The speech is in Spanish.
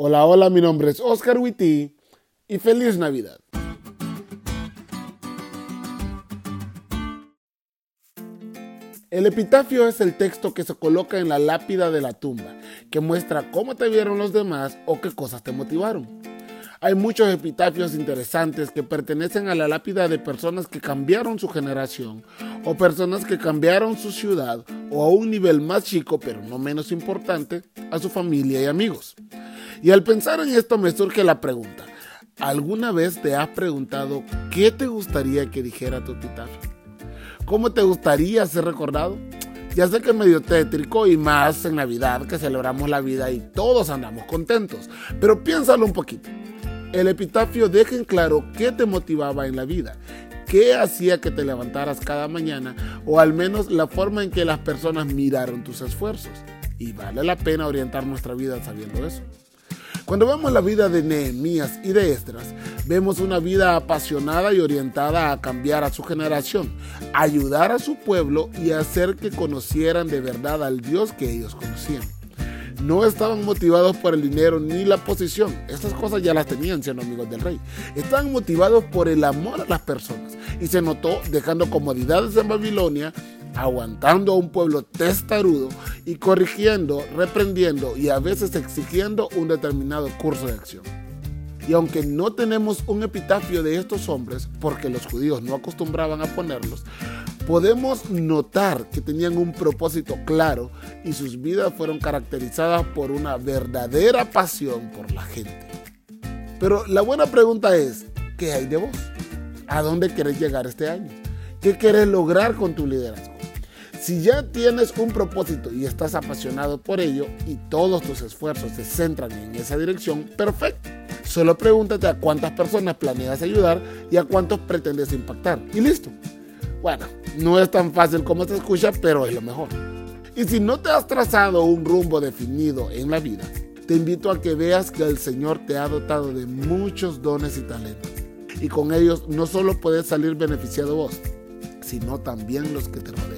Hola, hola, mi nombre es Oscar Witty y feliz Navidad. El epitafio es el texto que se coloca en la lápida de la tumba, que muestra cómo te vieron los demás o qué cosas te motivaron. Hay muchos epitafios interesantes que pertenecen a la lápida de personas que cambiaron su generación o personas que cambiaron su ciudad o a un nivel más chico, pero no menos importante, a su familia y amigos. Y al pensar en esto me surge la pregunta, ¿alguna vez te has preguntado qué te gustaría que dijera tu epitafio? ¿Cómo te gustaría ser recordado? Ya sé que es medio tétrico y más en Navidad que celebramos la vida y todos andamos contentos, pero piénsalo un poquito. El epitafio deja en claro qué te motivaba en la vida, qué hacía que te levantaras cada mañana o al menos la forma en que las personas miraron tus esfuerzos. Y vale la pena orientar nuestra vida sabiendo eso. Cuando vemos la vida de Nehemías y de Esdras, vemos una vida apasionada y orientada a cambiar a su generación, ayudar a su pueblo y hacer que conocieran de verdad al Dios que ellos conocían. No estaban motivados por el dinero ni la posición. Estas cosas ya las tenían siendo amigos del rey. Estaban motivados por el amor a las personas. Y se notó dejando comodidades en Babilonia aguantando a un pueblo testarudo y corrigiendo, reprendiendo y a veces exigiendo un determinado curso de acción. Y aunque no tenemos un epitafio de estos hombres, porque los judíos no acostumbraban a ponerlos, podemos notar que tenían un propósito claro y sus vidas fueron caracterizadas por una verdadera pasión por la gente. Pero la buena pregunta es, ¿qué hay de vos? ¿A dónde querés llegar este año? ¿Qué querés lograr con tu liderazgo? Si ya tienes un propósito y estás apasionado por ello y todos tus esfuerzos se centran en esa dirección, perfecto. Solo pregúntate a cuántas personas planeas ayudar y a cuántos pretendes impactar. Y listo. Bueno, no es tan fácil como se escucha, pero es lo mejor. Y si no te has trazado un rumbo definido en la vida, te invito a que veas que el Señor te ha dotado de muchos dones y talentos. Y con ellos no solo puedes salir beneficiado vos, sino también los que te rodean.